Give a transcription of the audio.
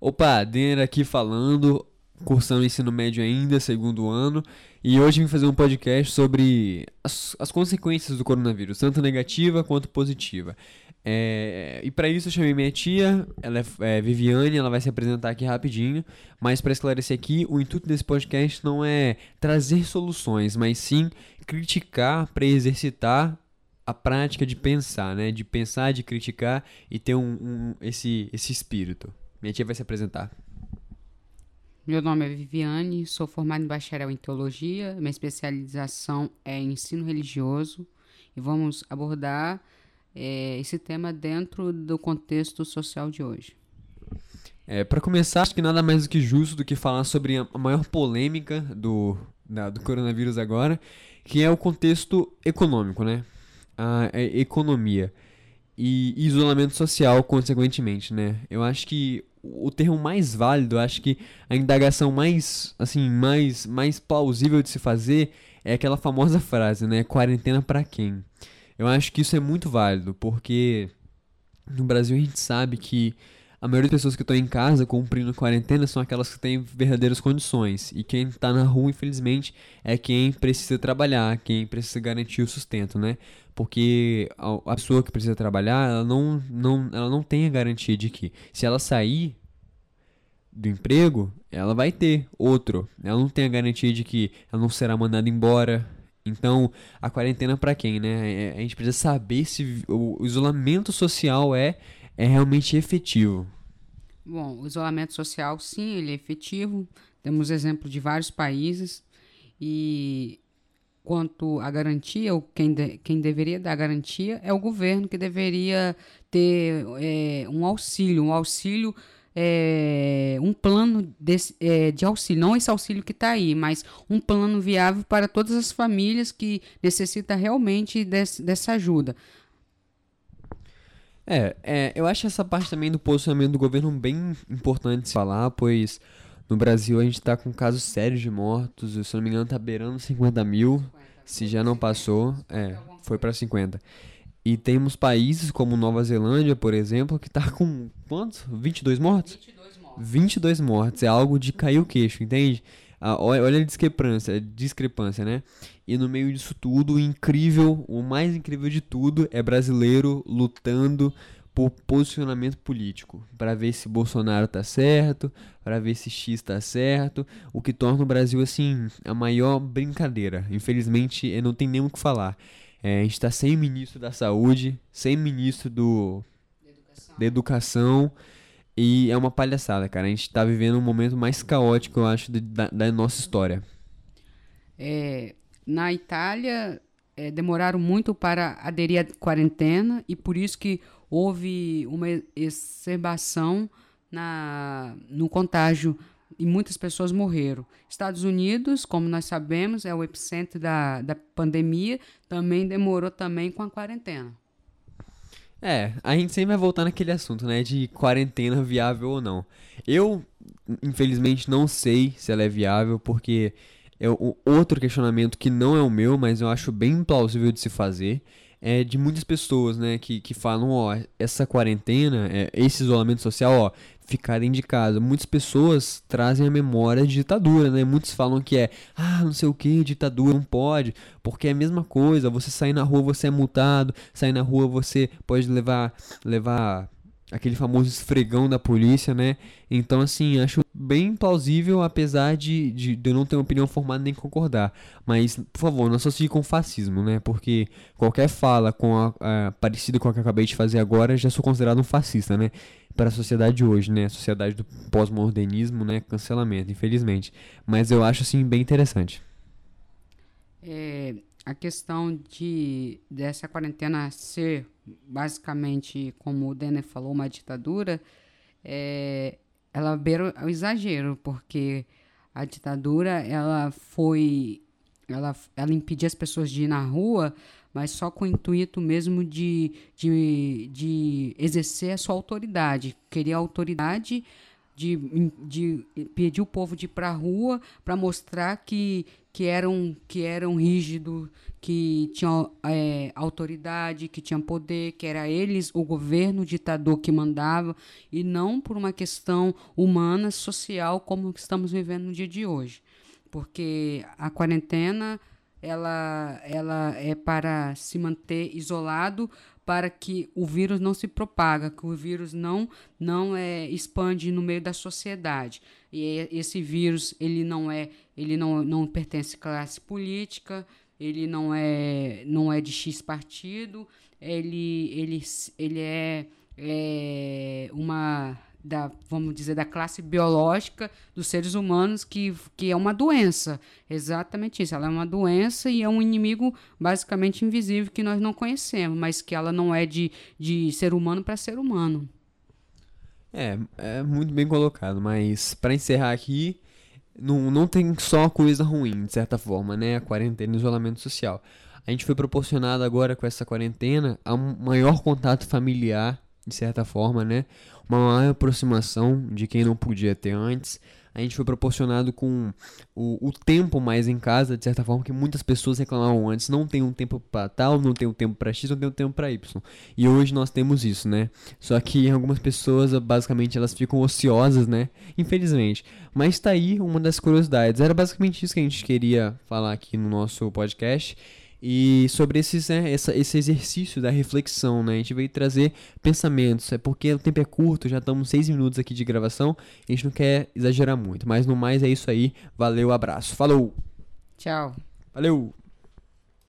Opa, Denner aqui falando, cursando ensino médio ainda, segundo ano, e hoje vim fazer um podcast sobre as, as consequências do coronavírus, tanto negativa quanto positiva. É, e para isso eu chamei minha tia, ela é, é, Viviane, ela vai se apresentar aqui rapidinho, mas para esclarecer aqui, o intuito desse podcast não é trazer soluções, mas sim criticar para exercitar a prática de pensar, né? De pensar, de criticar e ter um, um esse, esse espírito. Minha tia vai se apresentar. Meu nome é Viviane, sou formada em bacharel em teologia, minha especialização é em ensino religioso e vamos abordar é, esse tema dentro do contexto social de hoje. É, para começar, acho que nada mais do que justo do que falar sobre a maior polêmica do, da, do coronavírus agora, que é o contexto econômico, né? A, a economia e isolamento social, consequentemente, né? Eu acho que o termo mais válido, acho que a indagação mais, assim, mais, mais plausível de se fazer é aquela famosa frase, né? Quarentena para quem? Eu acho que isso é muito válido, porque no Brasil a gente sabe que a maioria das pessoas que estão em casa cumprindo quarentena são aquelas que têm verdadeiras condições. E quem está na rua, infelizmente, é quem precisa trabalhar, quem precisa garantir o sustento, né? Porque a, pessoa que precisa trabalhar, ela não, não, ela não tem a garantia de que se ela sair do emprego, ela vai ter outro. Ela não tem a garantia de que ela não será mandada embora. Então, a quarentena para quem, né? É, a gente precisa saber se o isolamento social é, é realmente efetivo. Bom, o isolamento social, sim, ele é efetivo. Temos exemplo de vários países. E quanto à garantia, quem, de, quem deveria dar garantia é o governo, que deveria ter é, um auxílio, um auxílio, é, um plano desse, é, de auxílio, não esse auxílio que está aí, mas um plano viável para todas as famílias que necessitam realmente desse, dessa ajuda. É, é, eu acho essa parte também do posicionamento do governo bem importante de falar, pois no Brasil a gente está com casos sérios de mortos, se não me engano tá beirando 50 mil, se já não passou, é, foi para 50. E temos países como Nova Zelândia, por exemplo, que tá com quantos? 22 mortos? 22 mortos. 22 mortos, é algo de cair o queixo, entende? Ah, olha a discrepância, a discrepância, né? E no meio disso tudo, o incrível, o mais incrível de tudo é brasileiro lutando por posicionamento político, para ver se Bolsonaro tá certo, para ver se X tá certo, o que torna o Brasil assim a maior brincadeira. Infelizmente, não tem nem o que falar. É, a gente está sem ministro da saúde, sem ministro do educação. da educação e é uma palhaçada, cara. A gente tá vivendo um momento mais caótico, eu acho, de, da, da, nossa história. É, na Itália, é, demoraram muito para aderir à quarentena e por isso que houve uma exacerbação na, no contágio e muitas pessoas morreram. Estados Unidos, como nós sabemos, é o epicentro da, da pandemia, também demorou também com a quarentena. É, a gente sempre vai voltar naquele assunto, né? De quarentena viável ou não. Eu, infelizmente, não sei se ela é viável, porque é outro questionamento que não é o meu, mas eu acho bem plausível de se fazer, é de muitas pessoas, né, que, que falam, ó, essa quarentena, é, esse isolamento social, ó, ficarem de casa. Muitas pessoas trazem a memória de ditadura, né? Muitos falam que é, ah, não sei o que, ditadura, não pode, porque é a mesma coisa, você sair na rua, você é multado, sair na rua, você pode levar, levar aquele famoso esfregão da polícia, né? Então, assim, acho bem plausível, apesar de, de, de, eu não ter uma opinião formada nem concordar. Mas, por favor, não associe com fascismo, né? Porque qualquer fala com a, a, parecida com a que eu acabei de fazer agora, já sou considerado um fascista, né? Para a sociedade de hoje, né? A sociedade do pós-modernismo, né? Cancelamento, infelizmente. Mas eu acho, assim, bem interessante. É, a questão de dessa quarentena ser basicamente, como o Denner falou, uma ditadura, é, ela beira o exagero, porque a ditadura ela foi ela, ela impedia as pessoas de ir na rua, mas só com o intuito mesmo de, de, de exercer a sua autoridade. Queria autoridade de, de pedir o povo de ir para a rua para mostrar que, que eram, que eram rígidos, que tinham é, autoridade, que tinham poder, que era eles, o governo, o ditador que mandava, e não por uma questão humana, social, como estamos vivendo no dia de hoje. Porque a quarentena ela, ela é para se manter isolado para que o vírus não se propaga, que o vírus não não é expande no meio da sociedade. E esse vírus ele não é ele não, não pertence à classe política, ele não é não é de X partido, ele ele, ele é, é uma da, vamos dizer, da classe biológica dos seres humanos, que, que é uma doença. Exatamente isso. Ela é uma doença e é um inimigo basicamente invisível que nós não conhecemos, mas que ela não é de, de ser humano para ser humano. É, é muito bem colocado, mas para encerrar aqui, não, não tem só coisa ruim, de certa forma, né? A quarentena e isolamento social. A gente foi proporcionado agora com essa quarentena a um maior contato familiar de certa forma, né? Uma maior aproximação de quem não podia ter antes. A gente foi proporcionado com o, o tempo mais em casa, de certa forma, que muitas pessoas reclamavam antes. Não tem um tempo para tal, não tem um tempo para X, não tem um tempo para Y. E hoje nós temos isso, né? Só que algumas pessoas, basicamente, elas ficam ociosas, né? Infelizmente. Mas tá aí uma das curiosidades. Era basicamente isso que a gente queria falar aqui no nosso podcast. E sobre esses, né, essa, esse exercício da reflexão, né? A gente veio trazer pensamentos. É porque o tempo é curto, já estamos seis minutos aqui de gravação. A gente não quer exagerar muito. Mas no mais é isso aí. Valeu, abraço. Falou! Tchau. Valeu!